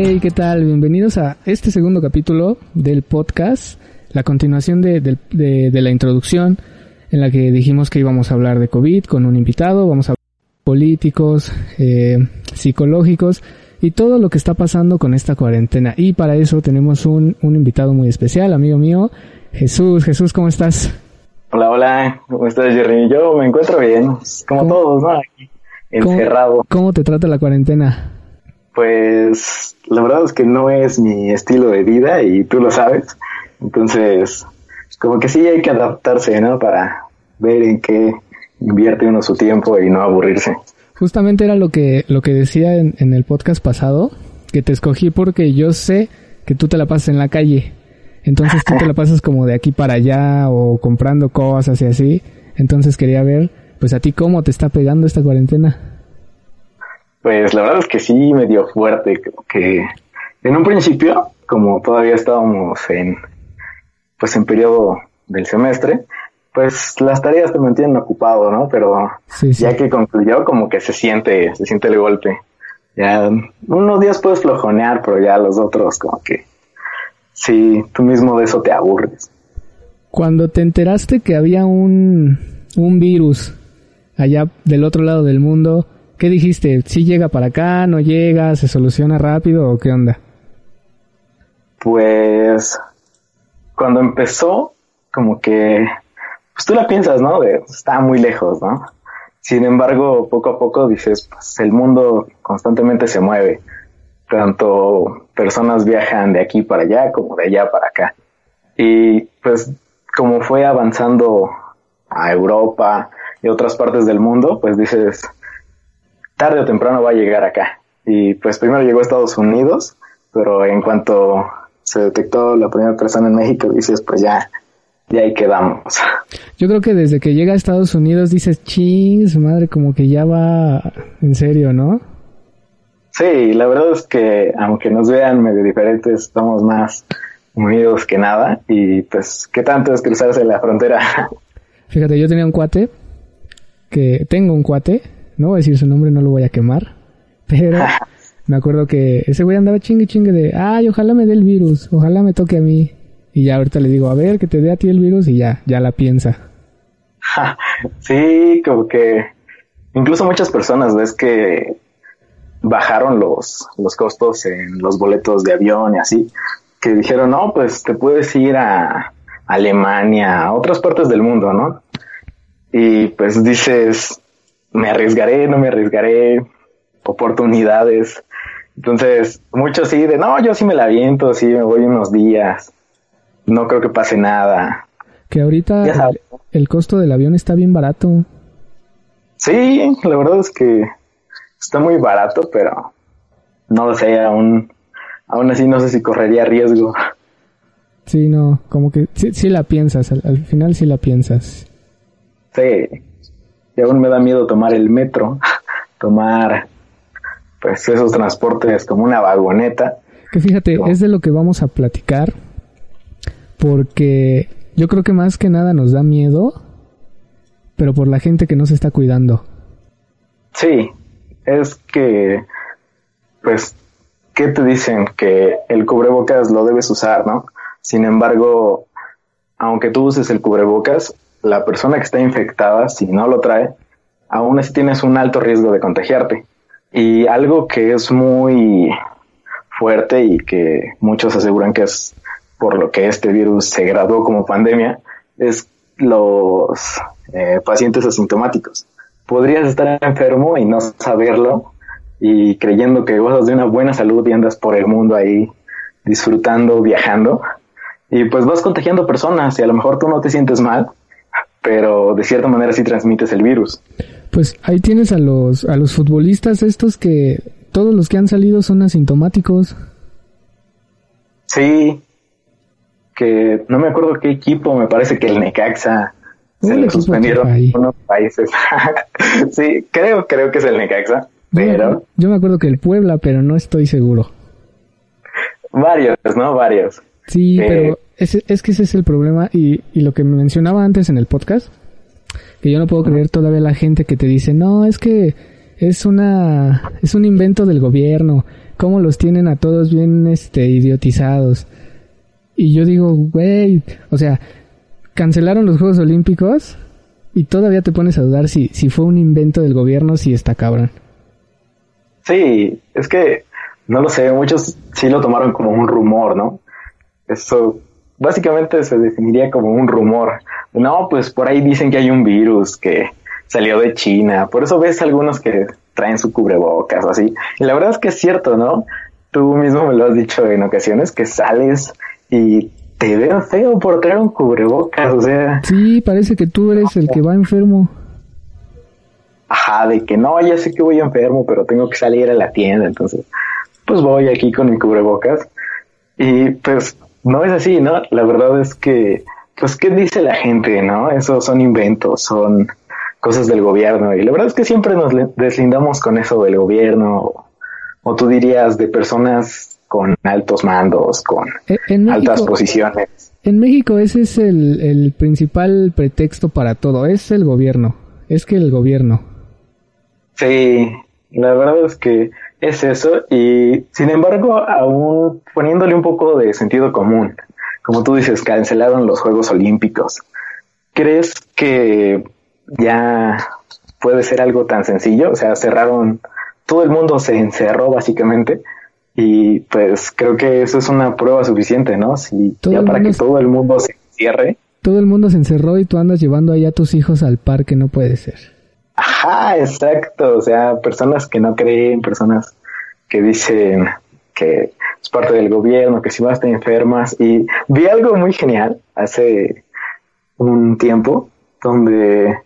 Hey, ¿qué tal? Bienvenidos a este segundo capítulo del podcast, la continuación de, de, de, de, la introducción en la que dijimos que íbamos a hablar de COVID con un invitado, vamos a hablar de políticos, eh, psicológicos y todo lo que está pasando con esta cuarentena. Y para eso tenemos un, un invitado muy especial, amigo mío, Jesús. Jesús, ¿cómo estás? Hola, hola, ¿cómo estás, Jerry? Yo me encuentro bien, como ¿Cómo? todos, ¿no? Encerrado. ¿Cómo, ¿Cómo te trata la cuarentena? Pues la verdad es que no es mi estilo de vida y tú lo sabes. Entonces, como que sí hay que adaptarse, ¿no? Para ver en qué invierte uno su tiempo y no aburrirse. Justamente era lo que, lo que decía en, en el podcast pasado, que te escogí porque yo sé que tú te la pasas en la calle. Entonces tú te la pasas como de aquí para allá o comprando cosas y así. Entonces quería ver, pues a ti cómo te está pegando esta cuarentena. Pues la verdad es que sí me dio fuerte, que en un principio, como todavía estábamos en, pues en periodo del semestre, pues las tareas te mantienen ocupado, ¿no? Pero sí, sí. ya que concluyó, como que se siente, se siente el golpe. Ya unos días puedes flojonear, pero ya los otros como que sí, tú mismo de eso te aburres. Cuando te enteraste que había un, un virus allá del otro lado del mundo, ¿qué dijiste? ¿Sí llega para acá, no llega, se soluciona rápido o qué onda? Pues cuando empezó, como que, pues tú la piensas, ¿no? De, está muy lejos, ¿no? Sin embargo, poco a poco dices, pues el mundo constantemente se mueve. Tanto personas viajan de aquí para allá como de allá para acá. Y pues como fue avanzando a Europa y otras partes del mundo, pues dices, tarde o temprano va a llegar acá. Y pues primero llegó a Estados Unidos, pero en cuanto se detectó la primera persona en México, dices, pues ya, ya ahí quedamos. Yo creo que desde que llega a Estados Unidos dices, ching, su madre, como que ya va en serio, ¿no? Sí, la verdad es que aunque nos vean medio diferentes, estamos más unidos que nada y pues, ¿qué tanto es cruzarse la frontera? Fíjate, yo tenía un cuate, que tengo un cuate, no voy a decir su nombre, no lo voy a quemar, pero me acuerdo que ese güey andaba chingue chingue de, ay, ojalá me dé el virus, ojalá me toque a mí. Y ya ahorita le digo, a ver, que te dé a ti el virus y ya, ya la piensa. Sí, como que incluso muchas personas ves que bajaron los, los costos en los boletos de avión y así, que dijeron, no, pues te puedes ir a Alemania, a otras partes del mundo, ¿no? Y pues dices, me arriesgaré, no me arriesgaré, oportunidades. Entonces, muchos sí, de no, yo sí me la aviento, sí me voy unos días, no creo que pase nada. Que ahorita el, el, costo del avión está bien barato. Sí, la verdad es que está muy barato, pero no lo sé, aún, aún así no sé si correría riesgo. Sí, no, como que sí, sí la piensas, al, al, final sí la piensas. Sí, y aún me da miedo tomar el metro, tomar pues esos transportes como una vagoneta. Que fíjate, no. es de lo que vamos a platicar, porque yo creo que más que nada nos da miedo, pero por la gente que no se está cuidando. Sí, es que, pues, ¿qué te dicen? Que el cubrebocas lo debes usar, ¿no? Sin embargo, aunque tú uses el cubrebocas, la persona que está infectada, si no lo trae, aún así tienes un alto riesgo de contagiarte. Y algo que es muy fuerte y que muchos aseguran que es por lo que este virus se graduó como pandemia, es los eh, pacientes asintomáticos podrías estar enfermo y no saberlo y creyendo que gozas de una buena salud y andas por el mundo ahí disfrutando, viajando y pues vas contagiando personas y a lo mejor tú no te sientes mal, pero de cierta manera sí transmites el virus. Pues ahí tienes a los a los futbolistas estos que todos los que han salido son asintomáticos. Sí, que no me acuerdo qué equipo, me parece que el Necaxa se le suspendieron unos países. sí, creo, creo que es el Necaxa, pero... Yo me acuerdo que el Puebla, pero no estoy seguro. Varios, ¿no? Varios. Sí, eh, pero es, es que ese es el problema y, y lo que me mencionaba antes en el podcast, que yo no puedo creer todavía la gente que te dice, no, es que es una, es un invento del gobierno, cómo los tienen a todos bien este idiotizados. Y yo digo, güey, o sea, cancelaron los Juegos Olímpicos y todavía te pones a dudar si, si fue un invento del gobierno, si está cabrón. Sí, es que no lo sé, muchos sí lo tomaron como un rumor, ¿no? Eso básicamente se definiría como un rumor. No, pues por ahí dicen que hay un virus que salió de China, por eso ves algunos que traen su cubrebocas o así. Y la verdad es que es cierto, ¿no? Tú mismo me lo has dicho en ocasiones que sales y te veo feo por traer un cubrebocas, o sea. Sí, parece que tú eres el que va enfermo. Ajá, de que no, ya sé que voy enfermo, pero tengo que salir a la tienda, entonces, pues voy aquí con mi cubrebocas. Y pues no es así, ¿no? La verdad es que, pues, ¿qué dice la gente, no? Eso son inventos, son cosas del gobierno. Y la verdad es que siempre nos deslindamos con eso del gobierno, o, tú dirías de personas con altos mandos, con eh, altas posiciones. En México ese es el, el principal pretexto para todo, es el gobierno, es que el gobierno. Sí, la verdad es que es eso y sin embargo aún poniéndole un poco de sentido común, como tú dices, cancelaron los Juegos Olímpicos. ¿Crees que ya puede ser algo tan sencillo? O sea, cerraron, todo el mundo se encerró básicamente y pues creo que eso es una prueba suficiente, ¿no? Si ya para que todo el mundo se cierre. Todo el mundo se encerró y tú andas llevando allá a tus hijos al parque, no puede ser. Ajá, exacto. O sea, personas que no creen, personas que dicen que es parte del gobierno, que si vas te enfermas. Y vi algo muy genial hace un tiempo donde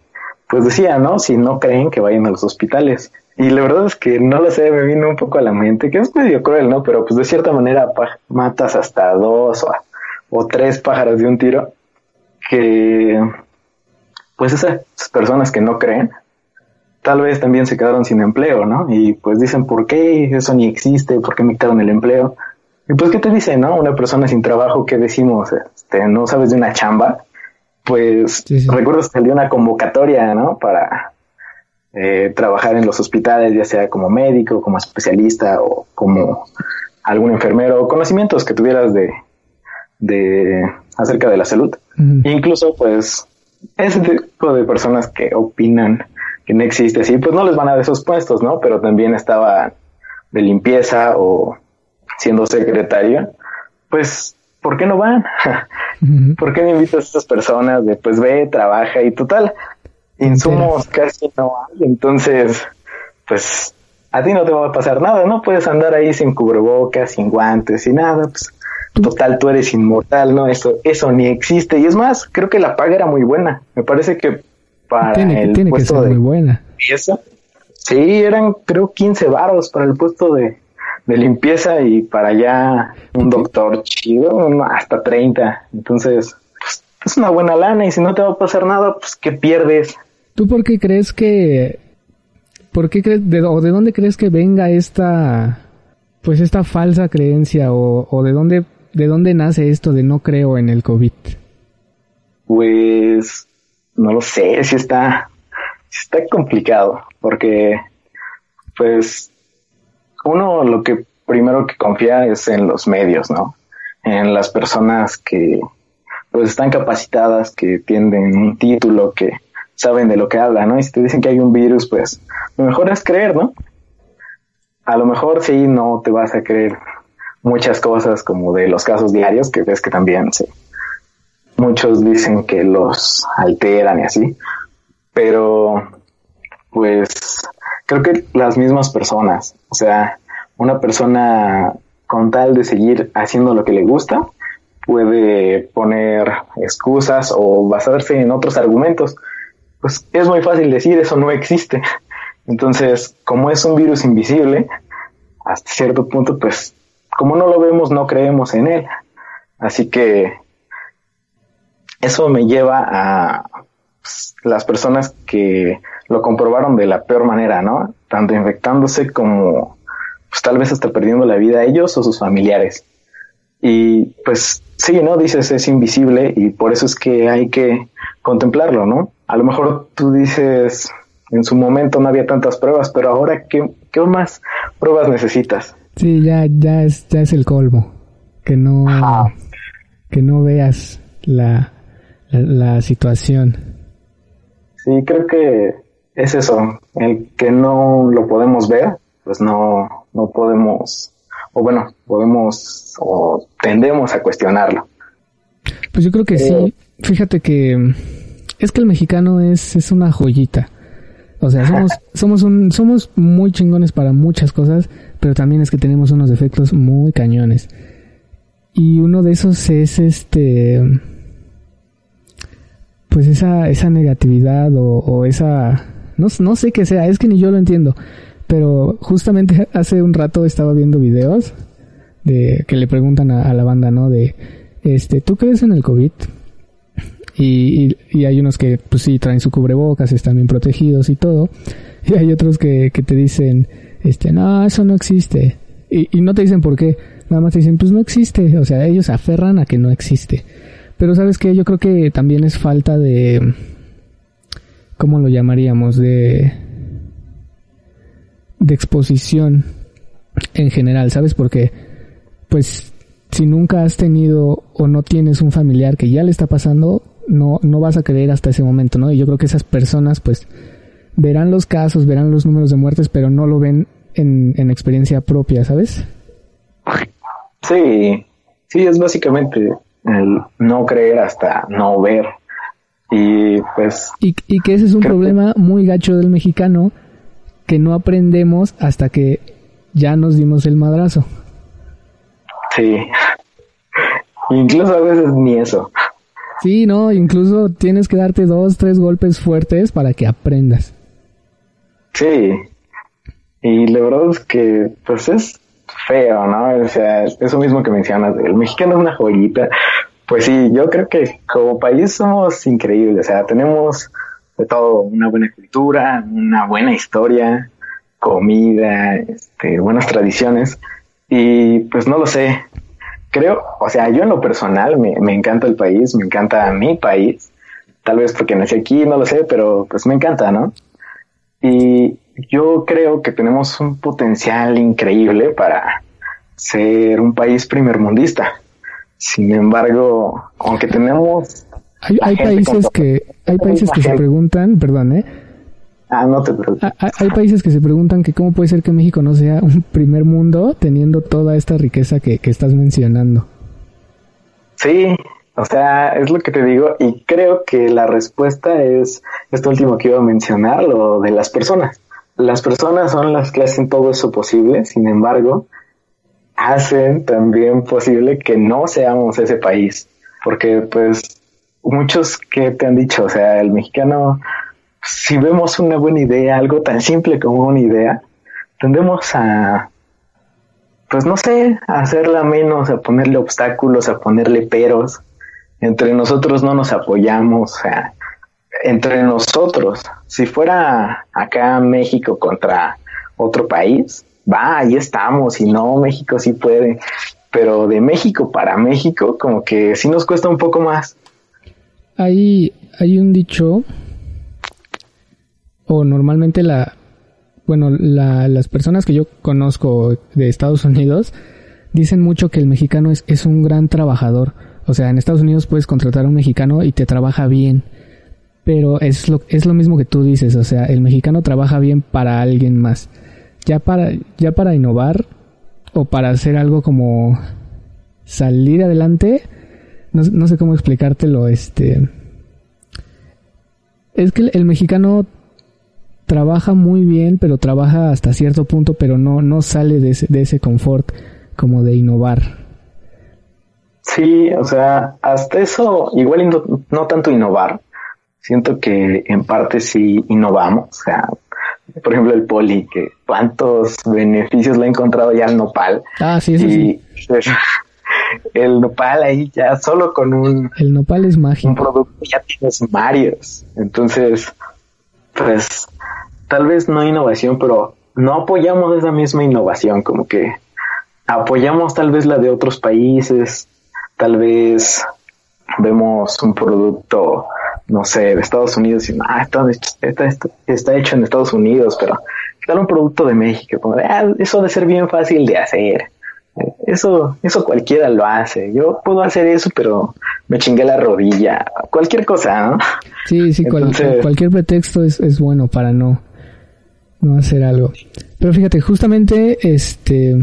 pues decía, ¿no? Si no creen que vayan a los hospitales. Y la verdad es que no lo sé, me vino un poco a la mente, que es medio cruel, ¿no? Pero pues de cierta manera matas hasta dos o, o tres pájaros de un tiro, que pues esas personas que no creen, tal vez también se quedaron sin empleo, ¿no? Y pues dicen, ¿por qué eso ni existe? ¿Por qué me quitaron el empleo? Y pues, ¿qué te dice, no? Una persona sin trabajo, ¿qué decimos? Este, no sabes de una chamba. Pues recuerdo que salió una convocatoria, ¿no? Para eh, trabajar en los hospitales, ya sea como médico, como especialista o como algún enfermero, conocimientos que tuvieras de, de acerca de la salud. Incluso, pues, ese tipo de personas que opinan que no existe así, pues no les van a dar esos puestos, ¿no? Pero también estaba de limpieza o siendo secretario, pues, ¿por qué no van? ¿Por qué no invitas a estas personas de, pues ve, trabaja y total? Insumos casi no hay, entonces, pues, a ti no te va a pasar nada, ¿no? Puedes andar ahí sin cubrebocas, sin guantes, sin nada, pues, total, tú eres inmortal, ¿no? Eso, eso ni existe. Y es más, creo que la paga era muy buena. Me parece que para tiene, el puesto de muy buena. limpieza. Sí, eran creo 15 varos para el puesto de, limpieza y para allá un doctor chido, hasta 30. Entonces, pues, es una buena lana y si no te va a pasar nada, pues ¿qué pierdes? ¿Tú por qué crees que... ¿Por qué crees, de, o de dónde crees que venga esta, pues esta falsa creencia o, o de dónde, de dónde nace esto de no creo en el COVID? Pues no lo sé, si está, está complicado, porque pues uno lo que primero que confía es en los medios, ¿no? En las personas que pues están capacitadas, que tienen un título, que saben de lo que hablan, ¿no? Y si te dicen que hay un virus, pues lo mejor es creer, ¿no? A lo mejor sí no te vas a creer muchas cosas como de los casos diarios, que ves que también se, muchos dicen que los alteran y así, pero pues creo que las mismas personas, o sea, una persona con tal de seguir haciendo lo que le gusta, puede poner excusas o basarse en otros argumentos. Pues es muy fácil decir eso no existe. Entonces, como es un virus invisible, hasta cierto punto, pues como no lo vemos, no creemos en él. Así que eso me lleva a pues, las personas que lo comprobaron de la peor manera, ¿no? Tanto infectándose como pues, tal vez hasta perdiendo la vida a ellos o sus familiares. Y pues sí, ¿no? Dices es invisible y por eso es que hay que contemplarlo, ¿no? A lo mejor tú dices, en su momento no había tantas pruebas, pero ahora, ¿qué, qué más pruebas necesitas? Sí, ya, ya es, ya es el colmo. Que no, que no veas la, la, situación. Sí, creo que es eso. El que no lo podemos ver, pues no, no podemos, o bueno, podemos o tendemos a cuestionarlo. Pues yo creo que sí. Eh, Fíjate que es que el mexicano es, es una joyita. O sea, somos, somos, un, somos muy chingones para muchas cosas, pero también es que tenemos unos defectos muy cañones. Y uno de esos es este, pues esa, esa negatividad o, esa, no, no sé qué sea, es que ni yo lo entiendo. Pero justamente hace un rato estaba viendo videos de que le preguntan a, la banda, ¿no? De, este, ¿tú crees en el COVID? Y, y, hay unos que, pues sí, traen su cubrebocas, están bien protegidos y todo. Y hay otros que, que te dicen, este, no, eso no existe. Y, no te dicen por qué. Nada más te dicen, pues no existe. O sea, ellos aferran a que no existe. Pero sabes que yo creo que también es falta de, ¿cómo lo llamaríamos? De, de exposición en general, ¿sabes? Porque, pues, si nunca has tenido o no tienes un familiar que ya le está pasando, no, no vas a creer hasta ese momento, ¿no? Y yo creo que esas personas, pues, verán los casos, verán los números de muertes, pero no lo ven en, en experiencia propia, ¿sabes? Sí, sí, es básicamente el no creer hasta no ver. Y pues... Y, y que ese es un problema muy gacho del mexicano, que no aprendemos hasta que ya nos dimos el madrazo. Sí. Incluso a veces ni eso. Sí, no, incluso tienes que darte dos, tres golpes fuertes para que aprendas. Sí. Y la verdad es que, pues es feo, ¿no? O sea, eso mismo que mencionas, el mexicano es una joyita. Pues sí, yo creo que como país somos increíbles, o sea, tenemos de todo, una buena cultura, una buena historia, comida, este, buenas tradiciones. Y pues no lo sé, creo, o sea, yo en lo personal me, me encanta el país, me encanta mi país, tal vez porque nací aquí, no lo sé, pero pues me encanta, ¿no? Y yo creo que tenemos un potencial increíble para ser un país primermundista. Sin embargo, aunque tenemos... Hay, hay países que, hay países que se preguntan, perdón, ¿eh? Ah, no te preocupes. Ah, ah, hay países que se preguntan que cómo puede ser que México no sea un primer mundo teniendo toda esta riqueza que, que estás mencionando. Sí, o sea, es lo que te digo y creo que la respuesta es esto último que iba a mencionar, lo de las personas. Las personas son las que hacen todo eso posible, sin embargo, hacen también posible que no seamos ese país, porque pues muchos que te han dicho, o sea, el mexicano si vemos una buena idea, algo tan simple como una idea, tendemos a, pues no sé, a hacerla menos, a ponerle obstáculos, a ponerle peros. Entre nosotros no nos apoyamos, o sea, entre nosotros. Si fuera acá México contra otro país, va, ahí estamos, y no, México sí puede. Pero de México para México, como que sí nos cuesta un poco más. Hay, hay un dicho o normalmente la, bueno, la, las personas que yo conozco de Estados Unidos dicen mucho que el mexicano es, es un gran trabajador. O sea, en Estados Unidos puedes contratar a un mexicano y te trabaja bien. Pero es lo, es lo mismo que tú dices, o sea, el mexicano trabaja bien para alguien más. Ya para, ya para innovar o para hacer algo como salir adelante, no, no sé cómo explicártelo, este... Es que el mexicano trabaja muy bien, pero trabaja hasta cierto punto, pero no, no sale de ese, de ese confort como de innovar. Sí, o sea, hasta eso, igual no, tanto innovar, siento que en parte sí innovamos, o sea, por ejemplo el poli, que cuántos beneficios le ha encontrado ya al nopal. Ah, sí, sí. Pues, el nopal ahí ya solo con un... El nopal es mágico. Un producto ya tienes varios. Entonces, pues tal vez no innovación, pero no apoyamos esa misma innovación, como que apoyamos tal vez la de otros países, tal vez vemos un producto, no sé, de Estados Unidos y ah, está, está, está, hecho en Estados Unidos, pero tal un producto de México, como ah, eso debe ser bien fácil de hacer. Eso, eso cualquiera lo hace. Yo puedo hacer eso, pero me chingué la rodilla. Cualquier cosa, ¿no? Sí, sí, cualquier pretexto es, es bueno para no, no hacer algo. Pero fíjate, justamente, este,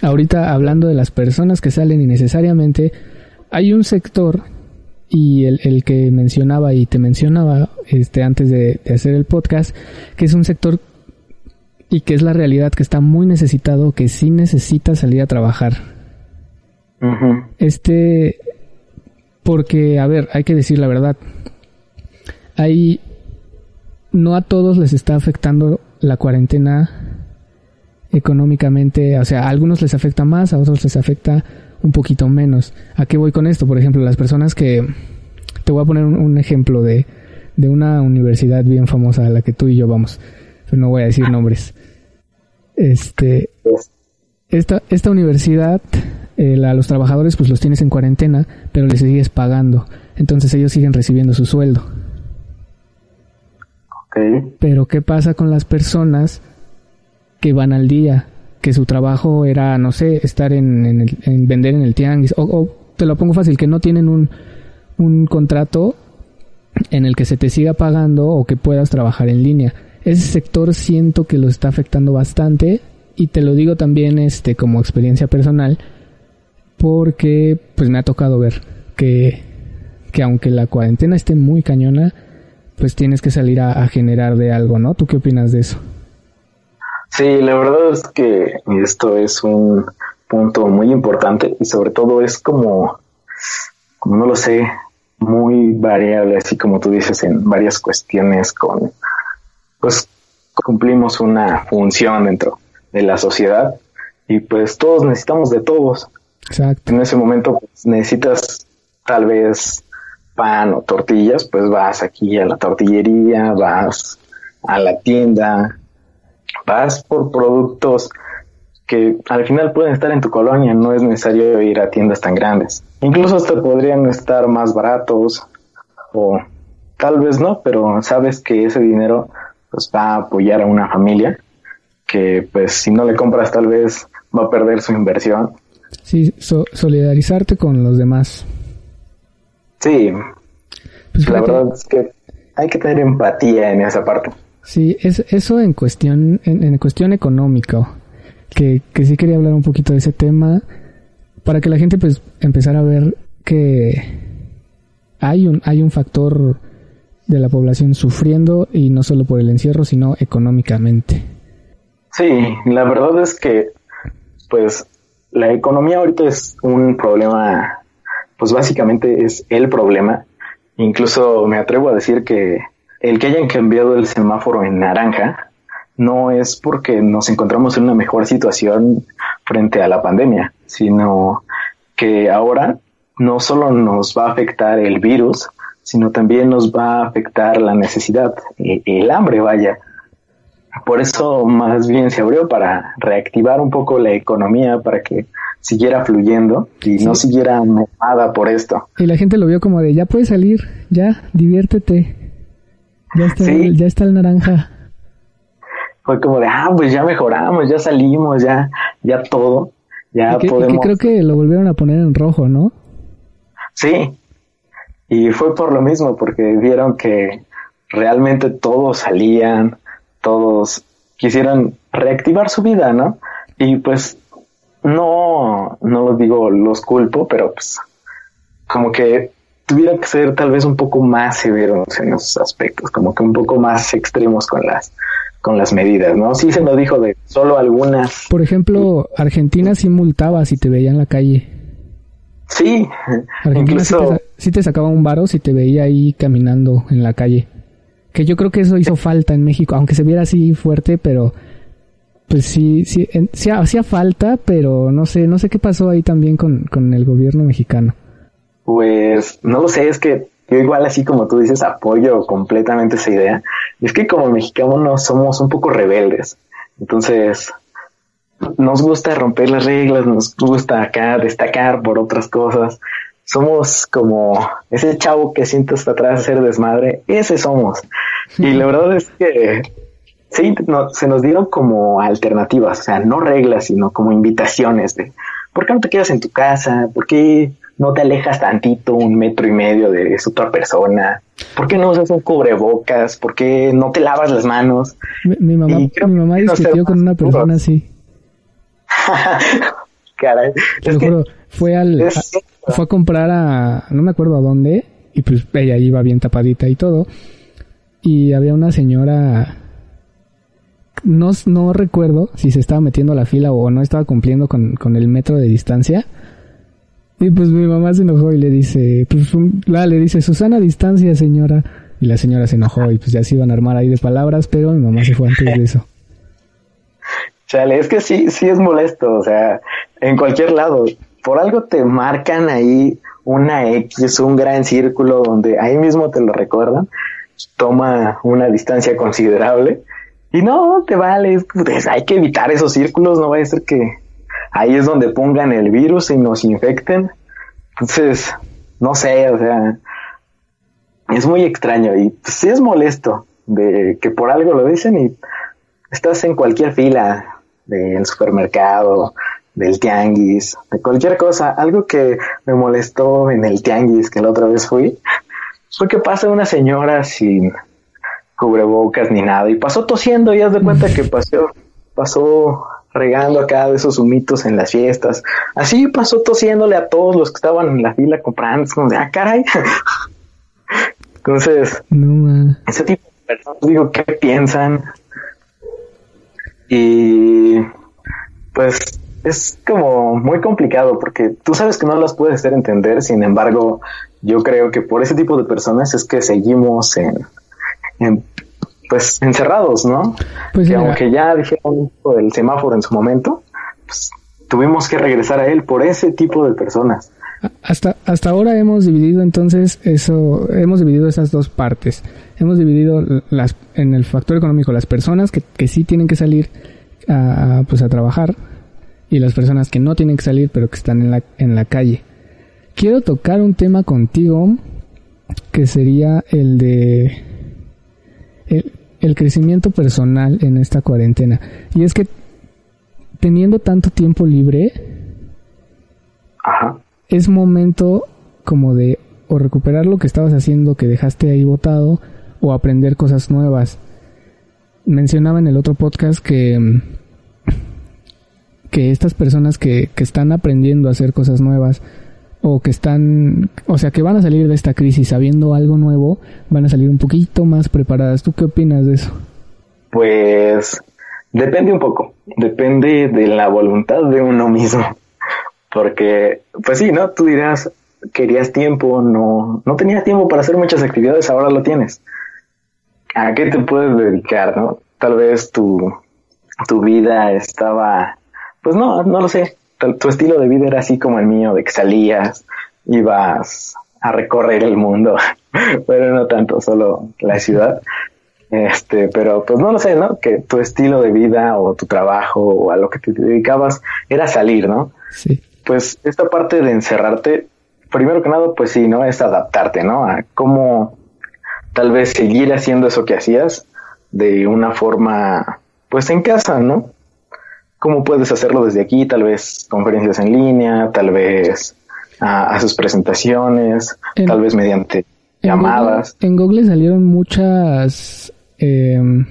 ahorita hablando de las personas que salen innecesariamente, hay un sector y el, el que mencionaba y te mencionaba este antes de, de hacer el podcast, que es un sector y que es la realidad que está muy necesitado, que sí necesita salir a trabajar. Este, porque, a ver, hay que decir la verdad. Hay, no a todos les está afectando la cuarentena económicamente, o sea, a algunos les afecta más, a otros les afecta un poquito menos. ¿A qué voy con esto? Por ejemplo, las personas que, te voy a poner un, ejemplo de, de una universidad bien famosa a la que tú y yo vamos, pero no voy a decir nombres. Este, esta, esta universidad, eh, a los trabajadores pues los tienes en cuarentena, pero les sigues pagando. Entonces ellos siguen recibiendo su sueldo. Pero ¿qué pasa con las personas que van al día? Que su trabajo era, no sé, estar en, en, vender en el tianguis. O, te lo pongo fácil, que no tienen un, un contrato en el que se te siga pagando o que puedas trabajar en línea ese sector siento que lo está afectando bastante y te lo digo también este como experiencia personal porque pues me ha tocado ver que, que aunque la cuarentena esté muy cañona pues tienes que salir a, generar de algo, ¿no? ¿Tú qué opinas de eso? Sí, la verdad es que esto es un punto muy importante y sobre todo es como, como no lo sé, muy variable, así como tú dices, en varias cuestiones con pues cumplimos una función dentro de la sociedad y pues todos necesitamos de todos. Exacto. En ese momento pues, necesitas tal vez pan o tortillas, pues vas aquí a la tortillería, vas a la tienda, vas por productos que al final pueden estar en tu colonia, no es necesario ir a tiendas tan grandes. Incluso hasta podrían estar más baratos o tal vez no, pero sabes que ese dinero pues va a apoyar a una familia que pues si no le compras tal vez va a perder su inversión. Sí, solidarizarte con los demás. Sí, pues la verdad es que hay que tener empatía en esa parte. Sí, es, eso en cuestión, en, cuestión económica, que, que sí quería hablar un poquito de ese tema, para que la gente pues empezara a ver que hay un, hay un factor de la población sufriendo y no solo por el encierro, sino económicamente. Sí, la verdad es que, pues, la economía ahorita es un problema, pues básicamente es el problema. Incluso me atrevo a decir que el que hayan cambiado el semáforo en naranja no es porque nos encontramos en una mejor situación frente a la pandemia, sino que ahora no solo nos va a afectar el virus, sino también nos va a afectar la necesidad, el hambre, vaya. Por eso más bien se abrió para reactivar un poco la economía, para que siguiera fluyendo y no siguiera mermada por esto. Y la gente lo vio como de, ya puedes salir, ya, diviértete, ya está, el, ya está el naranja. Fue como de, ah, pues ya mejoramos, ya salimos, ya, ya todo, ya podemos. creo que lo volvieron a poner en rojo, ¿no? Sí, y fue por lo mismo, porque vieron que realmente todos salían, todos quisieran reactivar su vida, ¿no? Y pues no, no lo digo, los culpo, pero pues como que tuvieron que ser tal vez un poco más severos en esos aspectos, como que un poco más extremos con las con las medidas, ¿no? Sí se lo dijo de solo algunas. Por ejemplo, Argentina sí multaba si te veía en la calle. Sí, incluso... Sí te, sacaba un varo si te veía ahí caminando en la calle. Que yo creo que eso hizo falta en México, aunque se viera así fuerte, pero pues sí, sí, sí hacía falta, pero no sé, no sé qué pasó ahí también con, con el gobierno mexicano. Pues no lo sé, es que yo igual así como tú dices apoyo completamente esa idea. Es que como mexicanos somos un poco rebeldes. Entonces, nos gusta romper las reglas, nos gusta acá destacar por otras cosas. Somos como ese chavo que siente hasta atrás hacer desmadre, ese somos. Y la verdad es que sí, se nos dieron como alternativas, o sea, no reglas, sino como invitaciones de, ¿por qué no te quedas en tu casa? ¿Por qué no te alejas tantito, un metro y medio de esa otra persona? ¿Por qué no usas un cubrebocas? ¿Por qué no te lavas las manos? Mi, mamá, mi mamá discutió con una persona así. Caray. Te juro, fue al, fue a comprar a, no me acuerdo a dónde, y pues ella iba bien tapadita y todo, y había una señora no, no recuerdo si se estaba metiendo a la fila o no estaba cumpliendo con, con el metro de distancia. Y pues mi mamá se enojó y le dice, pues la, le dice, Susana, distancia, señora. Y la señora se enojó y pues ya se iban a armar ahí de palabras, pero mi mamá se fue antes de eso. Chale, es que sí, sí es molesto, o sea, en cualquier lado, por algo te marcan ahí una X, un gran círculo donde ahí mismo te lo recuerdan, toma una distancia considerable y no, te vale, pues hay que evitar esos círculos, no vaya a ser que ahí es donde pongan el virus y nos infecten. Entonces, no sé, o sea, es muy extraño y pues, sí es molesto de que por algo lo dicen y estás en cualquier fila del supermercado, del tianguis, de cualquier cosa. Algo que me molestó en el tianguis que la otra vez fui fue que pasa una señora sin cubrebocas ni nada. Y pasó tosiendo y haz de cuenta que pasó, pasó regando acá de esos humitos en las fiestas. Así pasó tosiéndole a todos los que estaban en la fila comprando. Como de, ah, caray. Entonces, ese tipo de personas, digo, ¿qué piensan? Y pues es como muy complicado porque tú sabes que no las puedes hacer entender, sin embargo, yo creo que por ese tipo de personas es que seguimos en, pues encerrados, ¿no? Pues que aunque ya dijeron el semáforo en su momento, pues tuvimos que regresar a él por ese tipo de personas. Hasta, hasta ahora hemos dividido entonces eso, hemos dividido esas dos partes. Hemos dividido las, en el factor económico las personas que, que sí tienen que salir a, pues a trabajar y las personas que no tienen que salir pero que están en la, en la calle. Quiero tocar un tema contigo que sería el de el, crecimiento personal en esta cuarentena. Y es que teniendo tanto tiempo libre, es momento como de o recuperar lo que estabas haciendo que dejaste ahí botado o aprender cosas nuevas. Mencionaba en el otro podcast que que estas personas que, que están aprendiendo a hacer cosas nuevas o que están, o sea, que van a salir de esta crisis sabiendo algo nuevo, van a salir un poquito más preparadas. ¿Tú qué opinas de eso? Pues depende un poco, depende de la voluntad de uno mismo, porque, pues sí, ¿no? Tú dirás, querías tiempo, no, no tenías tiempo para hacer muchas actividades, ahora lo tienes. ¿A qué te puedes dedicar, no? Tal vez tu, tu vida estaba, pues no, no lo sé, tu estilo de vida era así como el mío, de que salías, ibas a recorrer el mundo, pero no tanto, solo la ciudad. Este, pero pues no lo sé, ¿no? Que tu estilo de vida o tu trabajo o a lo que te dedicabas era salir, ¿no? Sí. Pues esta parte de encerrarte, primero que nada, pues sí, ¿no? Es adaptarte, ¿no? A cómo tal vez seguir haciendo eso que hacías de una forma, pues en casa, ¿no? Cómo puedes hacerlo desde aquí, tal vez conferencias en línea, tal vez a, sus presentaciones, tal vez mediante llamadas. en Google salieron muchas, em,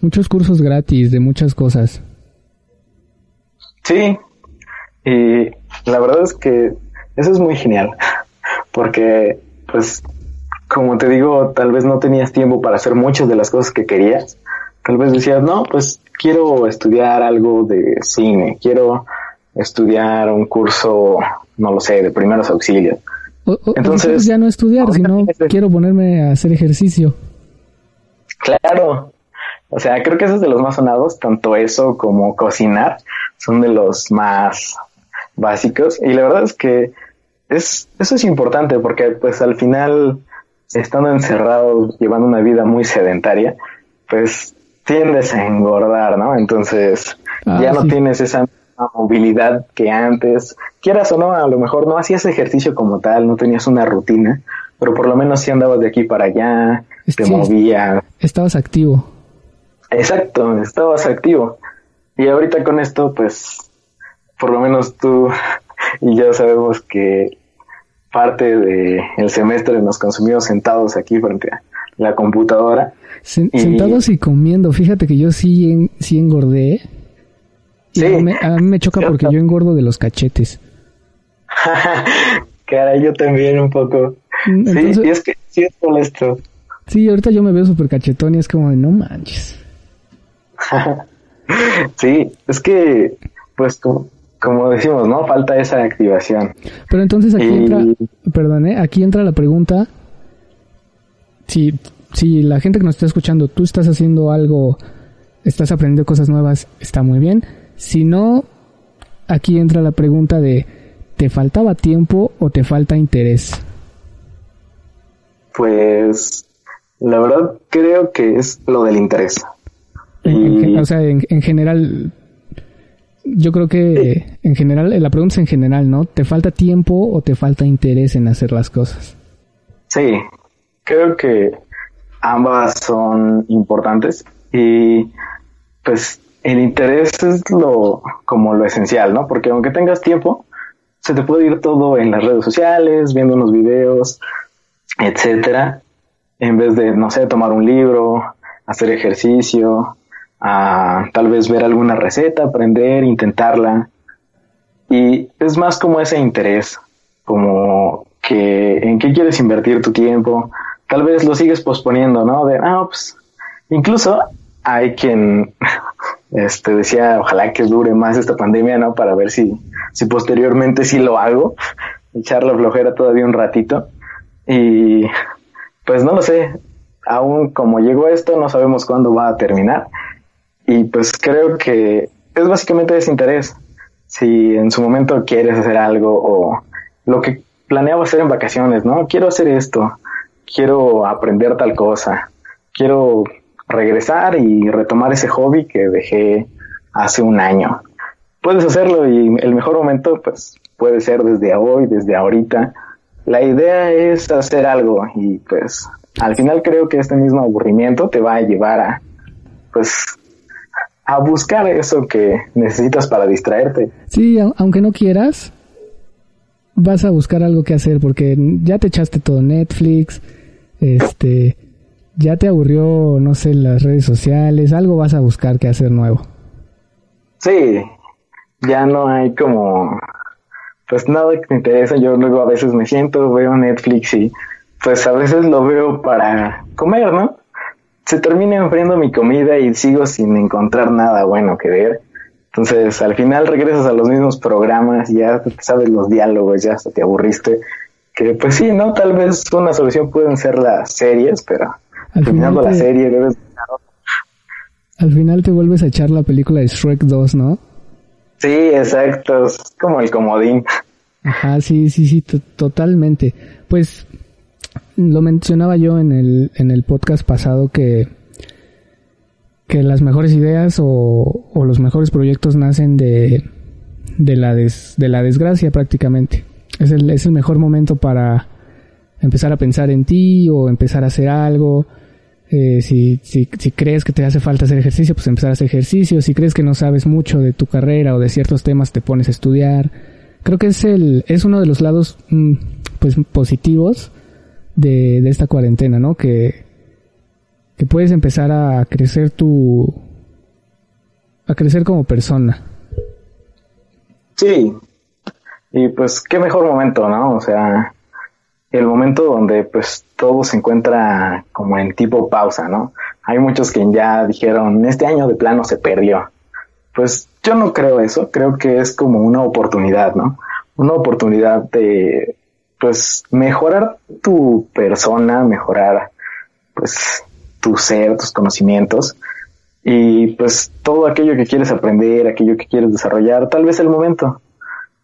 muchos cursos gratis de muchas cosas. Sí, y la verdad es que eso es muy genial, porque pues como te digo, tal vez no tenías tiempo para hacer muchas de las cosas que querías. Tal vez decías, no, pues quiero estudiar algo de cine, quiero estudiar un curso, no lo sé, de primeros auxilios. Entonces ya no estudiar, sino quiero ponerme a hacer ejercicio. Claro, o sea, creo que esos es de los más sonados, tanto eso como cocinar, son de los más básicos. Y la verdad es que es, eso es importante porque pues al final, estando encerrados, llevando una vida muy sedentaria, pues tiendes a engordar, ¿no? Entonces ah, ya no tienes esa movilidad que antes, quieras o no, a lo mejor no hacías ejercicio como tal, no tenías una rutina, pero por lo menos sí andabas de aquí para allá, te movías. Estabas activo. Exacto, estabas activo. Y ahorita con esto, pues, por lo menos tú y yo sabemos que parte del el semestre nos consumimos sentados aquí frente a la computadora. Sentados y comiendo. Fíjate que yo sí, sí engordé. Sí. A mí, me choca porque yo engordo de los cachetes. Cara, yo también un poco. Mm, sí, y es que sí es molesto. Sí, ahorita yo me veo súper cachetón y es como de no manches. sí, es que, pues como, decimos, ¿no? Falta esa activación. Pero entonces aquí entra, perdón, ¿eh? aquí entra la pregunta, si, si la gente que nos está escuchando, tú estás haciendo algo, estás aprendiendo cosas nuevas, está muy bien. Si no, aquí entra la pregunta de, ¿te faltaba tiempo o te falta interés? Pues la verdad creo que es lo del interés. o sea, en, general, yo creo que en general, la pregunta es en general, ¿no? ¿Te falta tiempo o te falta interés en hacer las cosas? Sí, creo que ambas son importantes y pues el interés es lo como lo esencial, ¿no? Porque aunque tengas tiempo, se te puede ir todo en las redes sociales, viendo unos videos, etcétera, en vez de, no sé, tomar un libro, hacer ejercicio, a tal vez ver alguna receta, aprender, intentarla. Y es más como ese interés, como que en qué quieres invertir tu tiempo. Tal vez lo sigues posponiendo, ¿no? De, ah, pues, incluso hay quien este, decía, ojalá que dure más esta pandemia, ¿no? Para ver si, si posteriormente sí lo hago, echar la flojera todavía un ratito. Y pues no lo sé, aún como llegó esto, no sabemos cuándo va a terminar. Y pues creo que es básicamente desinterés. Si en su momento quieres hacer algo o lo que planeaba hacer en vacaciones, ¿no? Quiero hacer esto, quiero aprender tal cosa, quiero regresar y retomar ese hobby que dejé hace un año. Puedes hacerlo y el mejor momento pues puede ser desde hoy, desde ahorita, la idea es hacer algo y pues al final creo que este mismo aburrimiento te va a llevar a pues a buscar eso que necesitas para distraerte. Sí, aunque no quieras, vas a buscar algo que hacer porque ya te echaste todo Netflix, este, ya te aburrió, no sé, las redes sociales, algo vas a buscar que hacer nuevo. Sí, ya no hay como pues nada que me interesa. Yo luego a veces me siento, veo Netflix y pues a veces lo veo para comer, ¿no? Se termina enfriando mi comida y sigo sin encontrar nada bueno que ver. Entonces al final regresas a los mismos programas, ya sabes los diálogos, ya hasta te aburriste. Que pues sí, ¿no? Tal vez una solución pueden ser las series, pero al terminando la serie debes... Al final te vuelves a echar la película de Shrek 2, ¿no? Sí, exacto, es como el comodín. Ajá, sí, sí, sí, totalmente. Pues lo mencionaba yo en el, en el podcast pasado que, que las mejores ideas o, los mejores proyectos nacen de, de, la des, de la desgracia prácticamente. Es el, es el mejor momento para empezar a pensar en ti o empezar a hacer algo eh, si, si, si crees que te hace falta hacer ejercicio, pues empezar a hacer ejercicio. Si crees que no sabes mucho de tu carrera o de ciertos temas, te pones a estudiar. Creo que es el, es uno de los lados, mm, pues, positivos de, de esta cuarentena, ¿no? Que, que puedes empezar a crecer tu, a crecer como persona. Sí. Y pues, qué mejor momento, ¿no? O sea, el momento donde pues todo se encuentra como en tipo pausa, ¿no? Hay muchos que ya dijeron, este año de plano se perdió. Pues yo no creo eso, creo que es como una oportunidad, ¿no? Una oportunidad de pues mejorar tu persona, mejorar pues tu ser, tus conocimientos y pues todo aquello que quieres aprender, aquello que quieres desarrollar, tal vez el momento,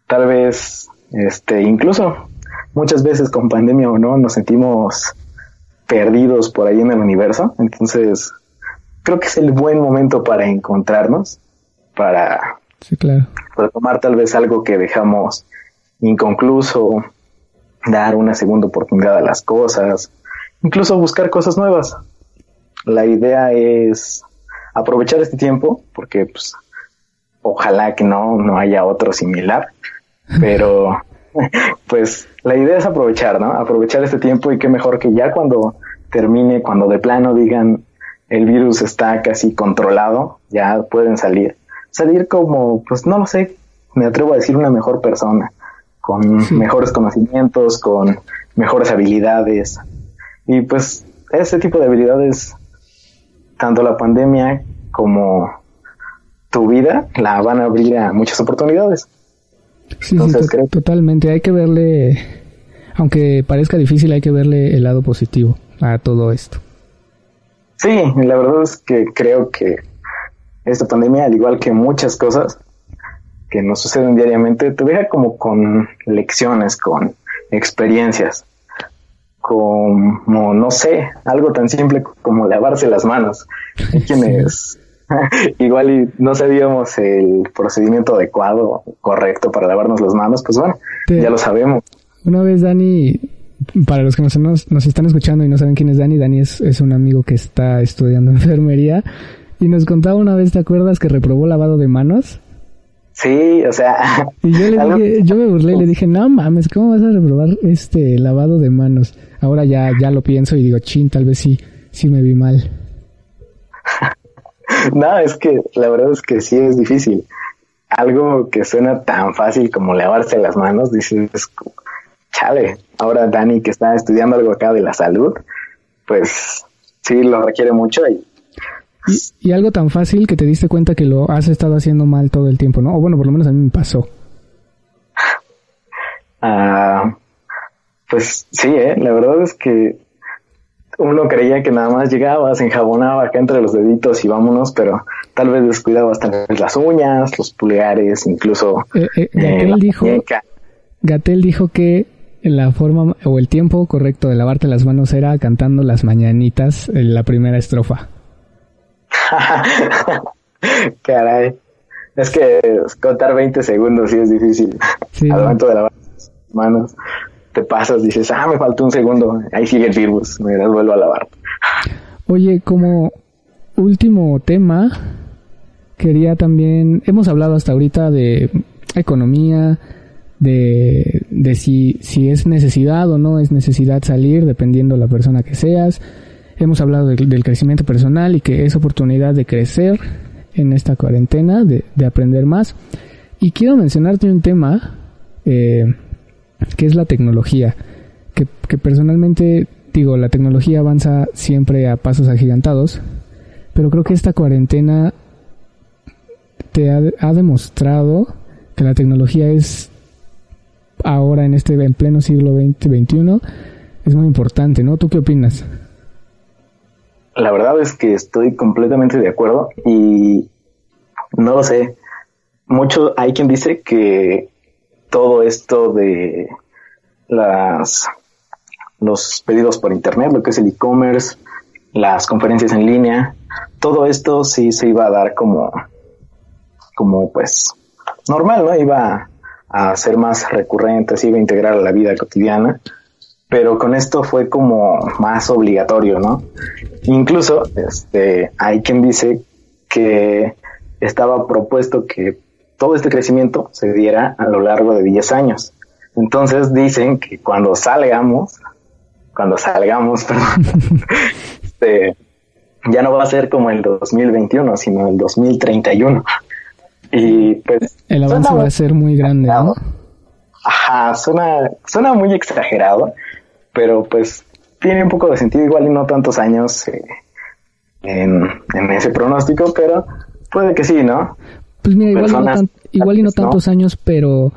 tal vez este incluso muchas veces con pandemia o no nos sentimos perdidos por ahí en el universo. Entonces, creo que es el buen momento para encontrarnos, para, sí, claro. para tomar tal vez algo que dejamos inconcluso, dar una segunda oportunidad a las cosas, incluso buscar cosas nuevas. La idea es aprovechar este tiempo, porque pues ojalá que no, no haya otro similar, pero pues la idea es aprovechar, ¿no? Aprovechar este tiempo y qué mejor que ya cuando termine, cuando de plano digan el virus está casi controlado, ya pueden salir. Salir como, pues no lo sé, me atrevo a decir una mejor persona, con mejores conocimientos, con mejores habilidades. Y pues ese tipo de habilidades, tanto la pandemia como tu vida, la van a abrir a muchas oportunidades. Sí, totalmente. Hay que verle, aunque parezca difícil, hay que verle el lado positivo a todo esto. Sí, la verdad es que creo que esta pandemia, al igual que muchas cosas que nos suceden diariamente, te deja como con lecciones, con experiencias, como, no sé, algo tan simple como lavarse las manos. Hay quienes igual y no sabíamos el procedimiento adecuado, correcto para lavarnos las manos, pues bueno, ya lo sabemos. Una vez Dani para los que nos, nos, están escuchando y no saben quién es Dani, Dani es, es, un amigo que está estudiando enfermería y nos contaba una vez, ¿te acuerdas que reprobó lavado de manos? Sí, o sea. Y yo le dije, yo me burlé y le dije, no mames, ¿cómo vas a reprobar este lavado de manos? Ahora ya, ya lo pienso y digo, chin, tal vez sí, sí me vi mal. no, es que la verdad es que sí es difícil. Algo que suena tan fácil como lavarse las manos, dices, chale, ahora Dani que está estudiando algo acá de la salud, pues sí lo requiere mucho y, y, algo tan fácil que te diste cuenta que lo has estado haciendo mal todo el tiempo, ¿no? O bueno, por lo menos a mí me pasó. Ah, pues sí, ¿eh? la verdad es que uno creía que nada más llegaba, se enjabonaba acá entre los deditos y vámonos, pero tal vez descuidaba hasta las uñas, los pulgares, incluso. Eh, eh, eh dijo, Gatel dijo que la forma o el tiempo correcto de lavarte las manos era cantando las mañanitas en la primera estrofa. Caray. Es que contar 20 segundos sí es difícil. Al momento de lavar las manos, te pasas, dices, ah, me faltó un segundo. Ahí sigue el virus, me vuelvo a lavar. Oye, como último tema, quería también, hemos hablado hasta ahorita de economía, de, de si, si es necesidad o no es necesidad salir, dependiendo la persona que seas. Hemos hablado del crecimiento personal y que es oportunidad de crecer en esta cuarentena, de, de aprender más. Y quiero mencionarte un tema eh, que es la tecnología, que, que personalmente digo, la tecnología avanza siempre a pasos agigantados, pero creo que esta cuarentena te ha, ha demostrado que la tecnología es ahora en este en pleno siglo XX, XXI es muy importante, ¿no? ¿Tú qué opinas? La verdad es que estoy completamente de acuerdo y no lo sé. Mucho hay quien dice que todo esto de las los pedidos por internet, lo que es el e-commerce, las conferencias en línea, todo esto sí se iba a dar como como pues normal, ¿no? Iba a ser más recurrente, se iba a integrar a la vida cotidiana, pero con esto fue como más obligatorio, ¿no? Incluso, este, hay quien dice que estaba propuesto que todo este crecimiento se diera a lo largo de 10 años. Entonces dicen que cuando salgamos, cuando salgamos, este, ya no va a ser como el 2021, sino el 2031. Y pues... El avance va a ser muy grande, ¿no? Ajá, suena, suena muy exagerado, pero pues tiene un poco de sentido, igual y no tantos años eh, en, ese pronóstico, pero puede que sí, ¿no? Pues mira, igual, y no, igual y no tantos años, pero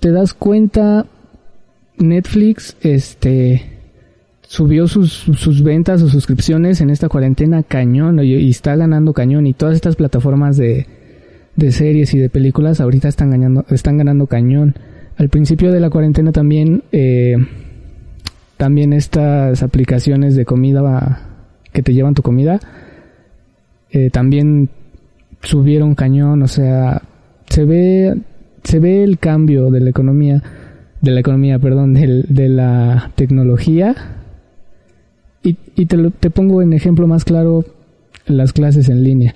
te das cuenta, Netflix, este subió sus, sus ventas o suscripciones en esta cuarentena cañón y está ganando cañón y todas estas plataformas de, de series y de películas ahorita están ganando, están ganando cañón. Al principio de la cuarentena también, eh, también estas aplicaciones de comida que te llevan tu comida, eh, también subieron cañón, o sea, se ve, se ve el cambio de la economía, de la economía, perdón, de, de la tecnología. Y, y te, te pongo en ejemplo más claro las clases en línea.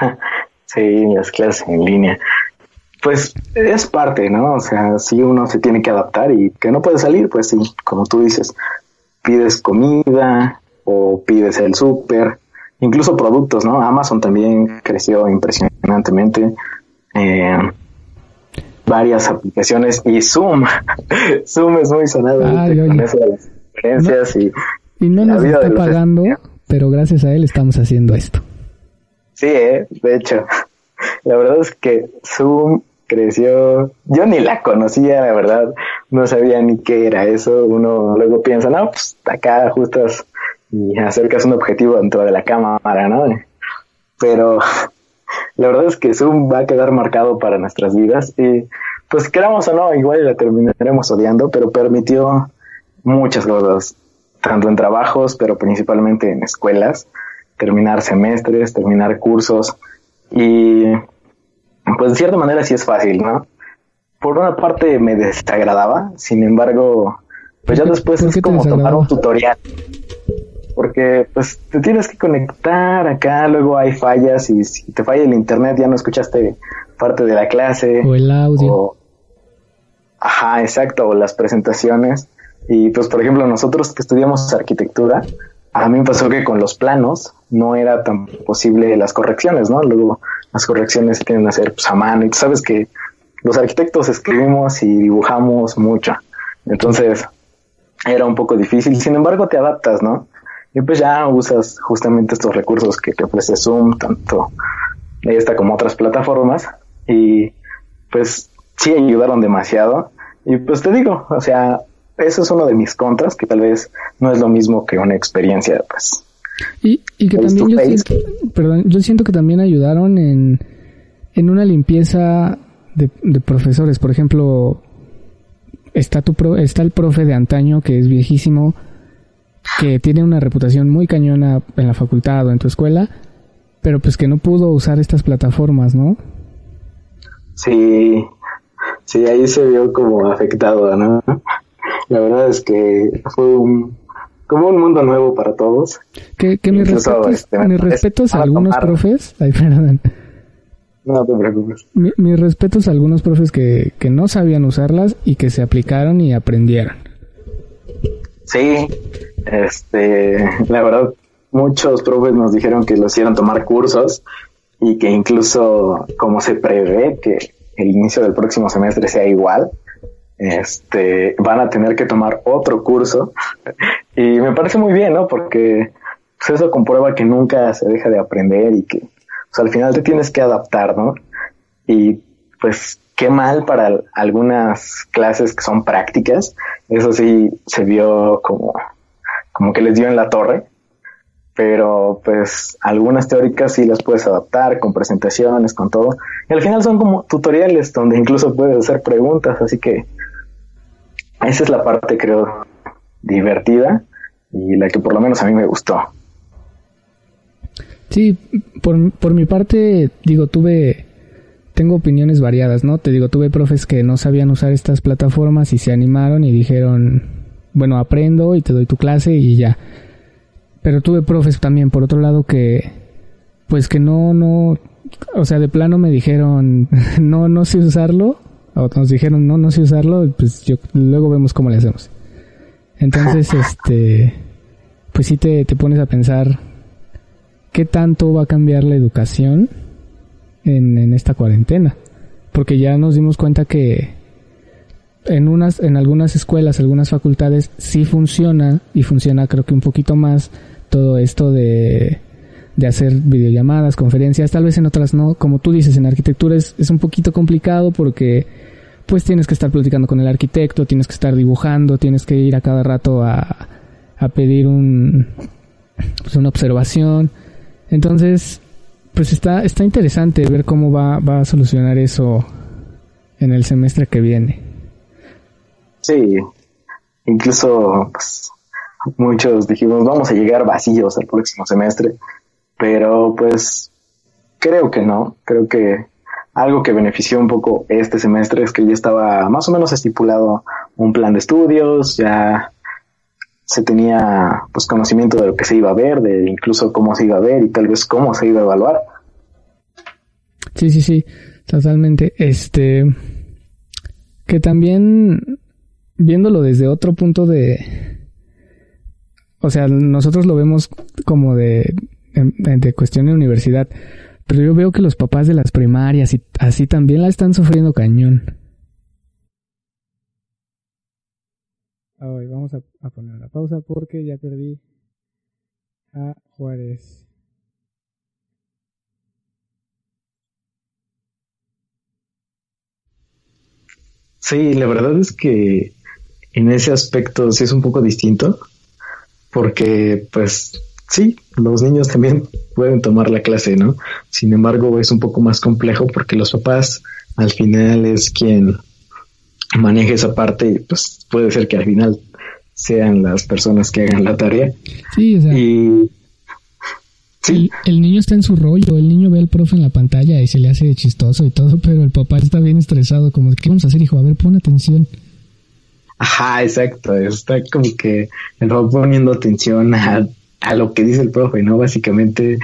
Sí, las clases en línea. Pues es parte, ¿no? O sea, si uno se tiene que adaptar y que no puede salir, pues sí, como tú dices, pides comida o pides el súper, incluso productos, ¿no? Amazon también creció impresionantemente. Eh, varias aplicaciones y Zoom. Zoom es muy sonado con eso de las conferencias y, y no nos está pagando, pero gracias a él estamos haciendo esto. Sí, ¿eh? de hecho, la verdad es que Zoom creció, yo ni la conocía, la verdad, no sabía ni qué era eso, uno luego piensa, no, pues acá ajustas y acercas un objetivo dentro de la cámara, ¿no? Pero la verdad es que Zoom va a quedar marcado para nuestras vidas y pues queramos o no, igual la terminaremos odiando, pero permitió muchas cosas, tanto en trabajos, pero principalmente en escuelas, terminar semestres, terminar cursos y pues de cierta manera sí es fácil, ¿no? Por una parte me desagradaba, sin embargo, pues ya después es como tomar un tutorial porque pues te tienes que conectar acá, luego hay fallas y si te falla el internet ya no escuchaste parte de la clase. O el audio. ajá, exacto, o las presentaciones. Y pues por ejemplo nosotros que estudiamos arquitectura, a mí me pasó que con los planos no era tan posible las correcciones, ¿no? Luego las correcciones se tienen que hacer pues, a mano y tú sabes que los arquitectos escribimos y dibujamos mucho. Entonces era un poco difícil, sin embargo te adaptas, ¿no? Y pues ya usas justamente estos recursos que te ofrece Zoom, tanto esta como otras plataformas. Y pues sí ayudaron demasiado. Y pues te digo, o sea, eso es uno de mis contras, que tal vez no es lo mismo que una experiencia, pues. Y, y que también yo siento, perdón, yo siento que también ayudaron en, en una limpieza de, de profesores. Por ejemplo, está, tu pro, está el profe de antaño que es viejísimo que tiene una reputación muy cañona en la facultad o en tu escuela, pero pues que no pudo usar estas plataformas, ¿no? Sí, sí, ahí se vio como afectado, ¿no? La verdad es que fue un, como un mundo nuevo para todos. Que, que mis respetos, este, mis respetos a algunos profes, ay, perdón. No te preocupes. mis respetos a algunos profes que, que no sabían usarlas y que se aplicaron y aprendieron. Sí, este, la verdad, muchos profes nos dijeron que lo hicieron tomar cursos y que incluso como se prevé que el inicio del próximo semestre sea igual, este, van a tener que tomar otro curso y me parece muy bien, ¿no? Porque pues, eso comprueba que nunca se deja de aprender y que al final te tienes que adaptar, ¿no? Y pues qué mal para algunas clases que son prácticas, eso sí se vio como como que les dio en la torre, pero pues algunas teóricas sí las puedes adaptar con presentaciones, con todo. Y al final son como tutoriales donde incluso puedes hacer preguntas, así que esa es la parte creo divertida y la que por lo menos a mí me gustó. Sí, por, por mi parte, digo, tuve, tengo opiniones variadas, ¿no? Te digo, tuve profes que no sabían usar estas plataformas y se animaron y dijeron, bueno, aprendo y te doy tu clase y ya. Pero tuve profes también, por otro lado, que, pues que no, no, o sea, de plano me dijeron, no, no sé usarlo, o nos dijeron, no, no sé usarlo, pues yo, luego vemos cómo le hacemos. Entonces, este, pues sí te, te pones a pensar, ¿qué tanto va a cambiar la educación en, en esta cuarentena? Porque ya nos dimos cuenta que, en unas, en algunas escuelas, algunas facultades sí funciona y funciona creo que un poquito más todo esto de, de hacer videollamadas, conferencias, tal vez en otras no, como tú dices, en arquitectura es, es un poquito complicado porque pues tienes que estar platicando con el arquitecto, tienes que estar dibujando, tienes que ir a cada rato a, a pedir un, pues una observación. Entonces, pues está, está interesante ver cómo va, va a solucionar eso en el semestre que viene. Sí, incluso pues, muchos dijimos vamos a llegar vacíos al próximo semestre, pero pues creo que no, creo que algo que benefició un poco este semestre es que ya estaba más o menos estipulado un plan de estudios, ya se tenía pues conocimiento de lo que se iba a ver, de incluso cómo se iba a ver y tal vez cómo se iba a evaluar. Sí, sí, sí, totalmente. Este, que también viéndolo desde otro punto de, o sea, nosotros lo vemos como de, de cuestión de universidad, pero yo veo que los papás de las primarias y así también la están sufriendo cañón. vamos a, a poner una pausa porque ya perdí a Juárez. Sí, la verdad es que en ese aspecto sí es un poco distinto, porque pues sí, los niños también pueden tomar la clase, ¿no? Sin embargo, es un poco más complejo porque los papás al final es quien maneja esa parte y pues puede ser que al final sean las personas que hagan la tarea. Sí, o sea. Y, sí. El, niño está en su rollo, el niño ve al profe en la pantalla y se le hace chistoso y todo, pero el papá está bien estresado, como, ¿qué vamos a hacer, hijo? A ver, pon atención. Ajá, exacto, está como que el va poniendo atención a, a lo que dice el profe, ¿no? Básicamente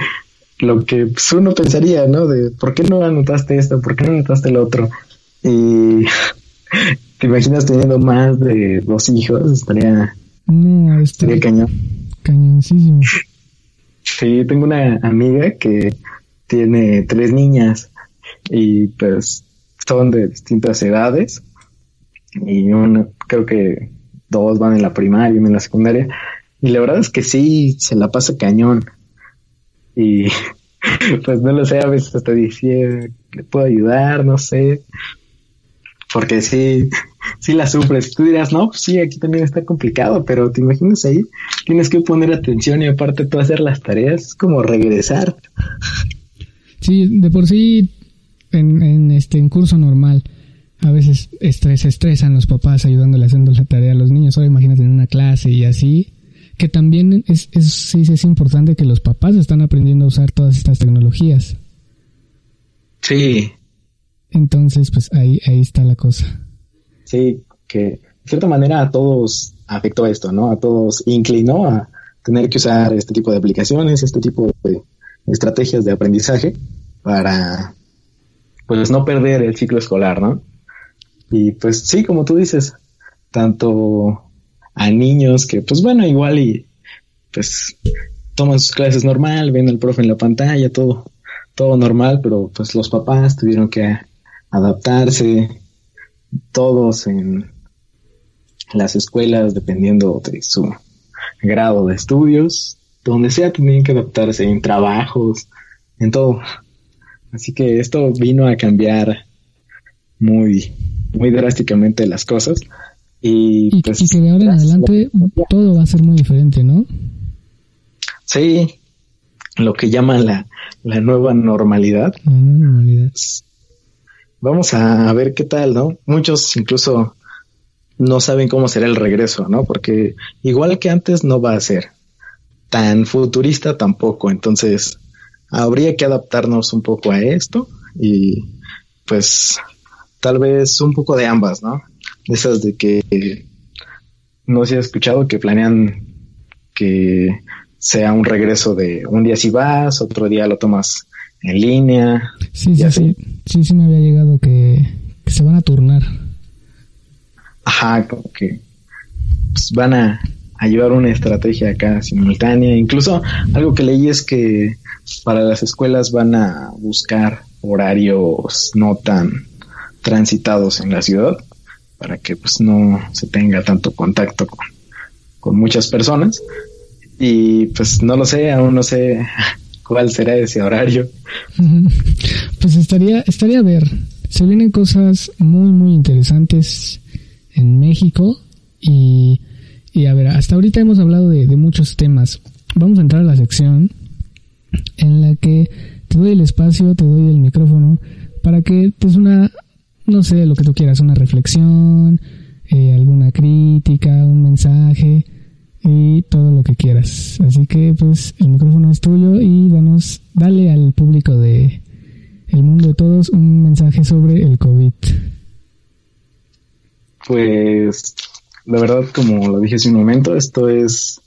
lo que pues, uno pensaría, ¿no? De ¿por qué no anotaste esto? ¿Por qué no anotaste el otro? Y te imaginas teniendo más de dos hijos, estaría, no, estaría cañón. Cañoncísimo. Sí, tengo una amiga que tiene tres niñas y pues son de distintas edades y uno, creo que dos van en la primaria y uno en la secundaria. Y la verdad es que sí, se la pasa cañón. Y pues no lo sé, a veces hasta dice, le puedo ayudar, no sé. Porque sí, sí la sufres. Tú dirás, no, pues sí, aquí también está complicado, pero te imaginas ahí, tienes que poner atención y aparte tú hacer las tareas, es como regresar. Sí, de por sí, en, en este en curso normal, a veces se estresan los papás ayudándole haciendo la tarea a los niños. Ahora imagínate en una clase y así. Que también es, es, sí, es importante que los papás están aprendiendo a usar todas estas tecnologías. Sí. Entonces, pues ahí, ahí está la cosa. Sí, que de cierta manera a todos afectó esto, ¿no? A todos inclinó a tener que usar este tipo de aplicaciones, este tipo de estrategias de aprendizaje para, pues, no perder el ciclo escolar, ¿no? Y pues sí, como tú dices, tanto a niños que, pues bueno, igual y pues toman sus clases normal, ven al profe en la pantalla, todo, todo normal, pero pues los papás tuvieron que adaptarse, todos en las escuelas, dependiendo de su grado de estudios, donde sea tenían que adaptarse en trabajos, en todo. Así que esto vino a cambiar muy, muy drásticamente las cosas. Y, pues, que de ahora en adelante todo va a ser muy diferente, ¿no? Sí, lo que llaman la, la nueva normalidad. Vamos a ver qué tal, ¿no? Muchos incluso no saben cómo será el regreso, ¿no? Porque igual que antes no va a ser tan futurista tampoco, entonces habría que adaptarnos un poco a esto y pues tal vez un poco de ambas, ¿no? Esas de que no se ha escuchado que planean que sea un regreso de un día si vas, otro día lo tomas en línea. Sí, sí, sí, sí, sí me había llegado que, se van a turnar. Ajá, como que pues, van a, a, llevar una estrategia acá simultánea. Incluso algo que leí es que para las escuelas van a buscar horarios no tan transitados en la ciudad para que pues no se tenga tanto contacto con, muchas personas y pues no lo sé, aún no sé cuál será ese horario. Pues estaría, estaría a ver, se vienen cosas muy muy interesantes en México y, y a ver, hasta ahorita hemos hablado de, muchos temas. Vamos a entrar a la sección en la que te doy el espacio, te doy el micrófono para que pues una no sé, lo que tú quieras, una reflexión, eh, alguna crítica, un mensaje y todo lo que quieras. Así que pues el micrófono es tuyo y danos, dale al público de El Mundo de Todos un mensaje sobre el COVID. Pues la verdad, como lo dije hace un momento, esto es,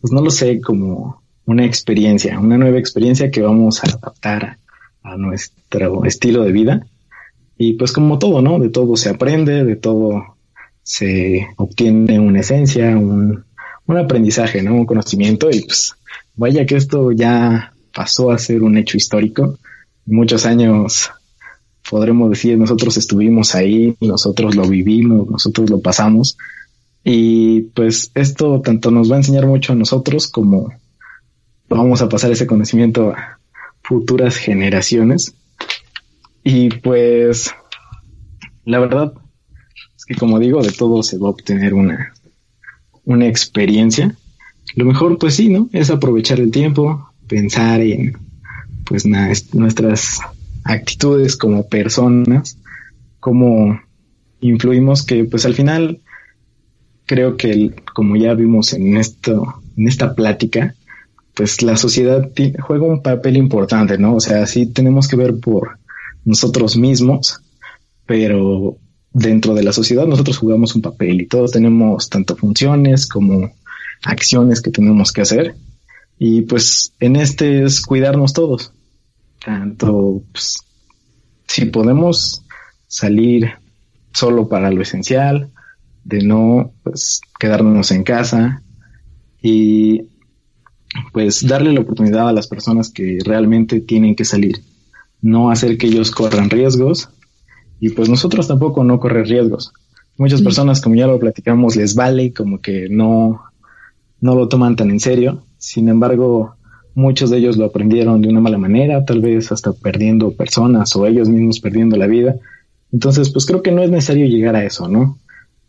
pues no lo sé, como una experiencia, una nueva experiencia que vamos a adaptar a nuestro estilo de vida. Y pues como todo, ¿no? De todo se aprende, de todo se obtiene una esencia, un, un aprendizaje, ¿no? Un conocimiento y pues vaya que esto ya pasó a ser un hecho histórico. Muchos años podremos decir, nosotros estuvimos ahí, nosotros lo vivimos, nosotros lo pasamos. Y pues esto tanto nos va a enseñar mucho a nosotros como vamos a pasar ese conocimiento a futuras generaciones. Y pues la verdad es que como digo, de todo se va a obtener una, una experiencia. Lo mejor pues sí, ¿no? Es aprovechar el tiempo, pensar en pues nuestras actitudes como personas, cómo influimos que pues al final creo que como ya vimos en esto en esta plática pues la sociedad juega un papel importante, ¿no? O sea, sí tenemos que ver por nosotros mismos, pero dentro de la sociedad nosotros jugamos un papel y todos tenemos tanto funciones como acciones que tenemos que hacer. Y pues en este es cuidarnos todos. Tanto pues, si podemos salir solo para lo esencial, de no pues quedarnos en casa y pues darle la oportunidad a las personas que realmente tienen que salir, no hacer que ellos corran riesgos y pues nosotros tampoco no correr riesgos. Muchas personas, como ya lo platicamos, les vale como que no, no lo toman tan en serio. Sin embargo, muchos de ellos lo aprendieron de una mala manera, tal vez hasta perdiendo personas o ellos mismos perdiendo la vida. Entonces, pues creo que no es necesario llegar a eso, ¿no?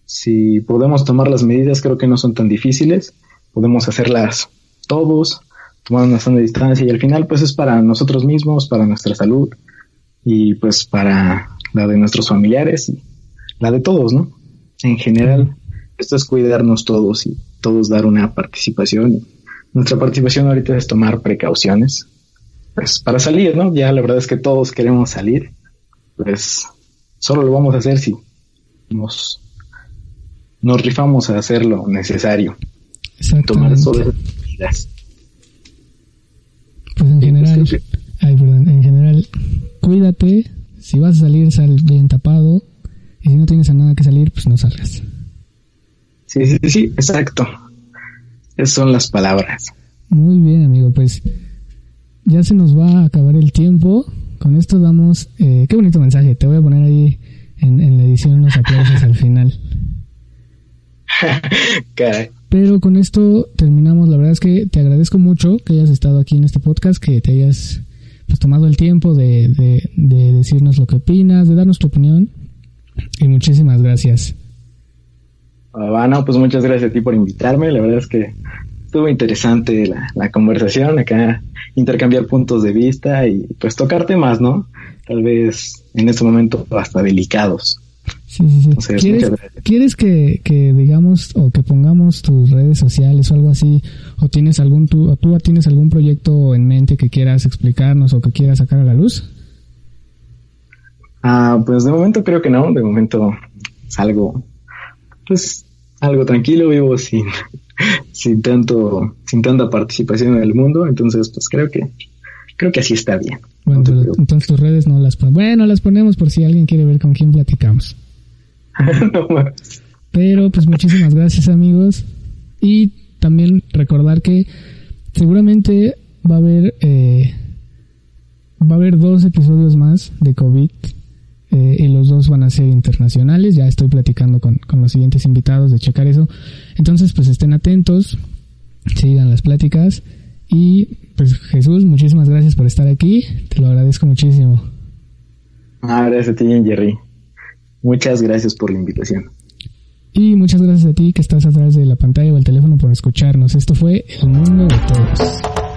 Si podemos tomar las medidas, creo que no son tan difíciles. Podemos hacerlas todos, tomar una sana distancia y al final pues es para nosotros mismos, para nuestra salud y pues para la de nuestros familiares y la de todos, ¿no? En general, esto es cuidarnos todos y todos dar una participación. Nuestra participación ahorita es tomar precauciones, pues para salir, ¿no? Ya la verdad es que todos queremos salir, pues solo lo vamos a hacer si nos, nos rifamos a hacer lo necesario. Tomar pues en general, en general, cuídate. Si vas a salir, sal bien tapado. Y si no tienes a nada que salir, pues no salgas. Sí, sí, sí, exacto. Esas son las palabras. Muy bien, amigo. Pues ya se nos va a acabar el tiempo. Con esto damos. Eh, qué bonito mensaje. Te voy a poner ahí en, en la edición unos aplausos al final. Caray. Pero con esto terminamos. La verdad es que te agradezco mucho que hayas estado aquí en este podcast, que te hayas pues, tomado el tiempo de, de, decirnos lo que opinas, de darnos tu opinión. Y muchísimas gracias. Bueno, pues muchas gracias a ti por invitarme. La verdad es que estuvo interesante la, la conversación, acá intercambiar puntos de vista y pues tocar temas, ¿no? Tal vez en este momento hasta delicados. Sí, sí, sí. ¿Quieres, que, que, digamos o que pongamos tus redes sociales o algo así? ¿O tienes algún tú, tú tienes algún proyecto en mente que quieras explicarnos o que quieras sacar a la luz? Ah, pues de momento creo que no. De momento es algo, pues algo tranquilo, vivo sin, sin tanto, sin tanta participación en el mundo. Entonces, pues creo que, creo que así está bien. Bueno, entonces tus redes no las ponemos. Bueno, las ponemos por si alguien quiere ver con quién platicamos. Pero pues muchísimas gracias amigos. Y también recordar que seguramente va a haber eh, va a haber dos episodios más de COVID eh, y los dos van a ser internacionales. Ya estoy platicando con, con los siguientes invitados de checar eso. Entonces pues estén atentos, sigan las pláticas y pues Jesús, muchísimas gracias por estar aquí. Te lo agradezco muchísimo. Ah, gracias a ti, Jerry. Muchas gracias por la invitación. Y muchas gracias a ti que estás atrás de la pantalla o el teléfono por escucharnos. Esto fue El Mundo de Todos.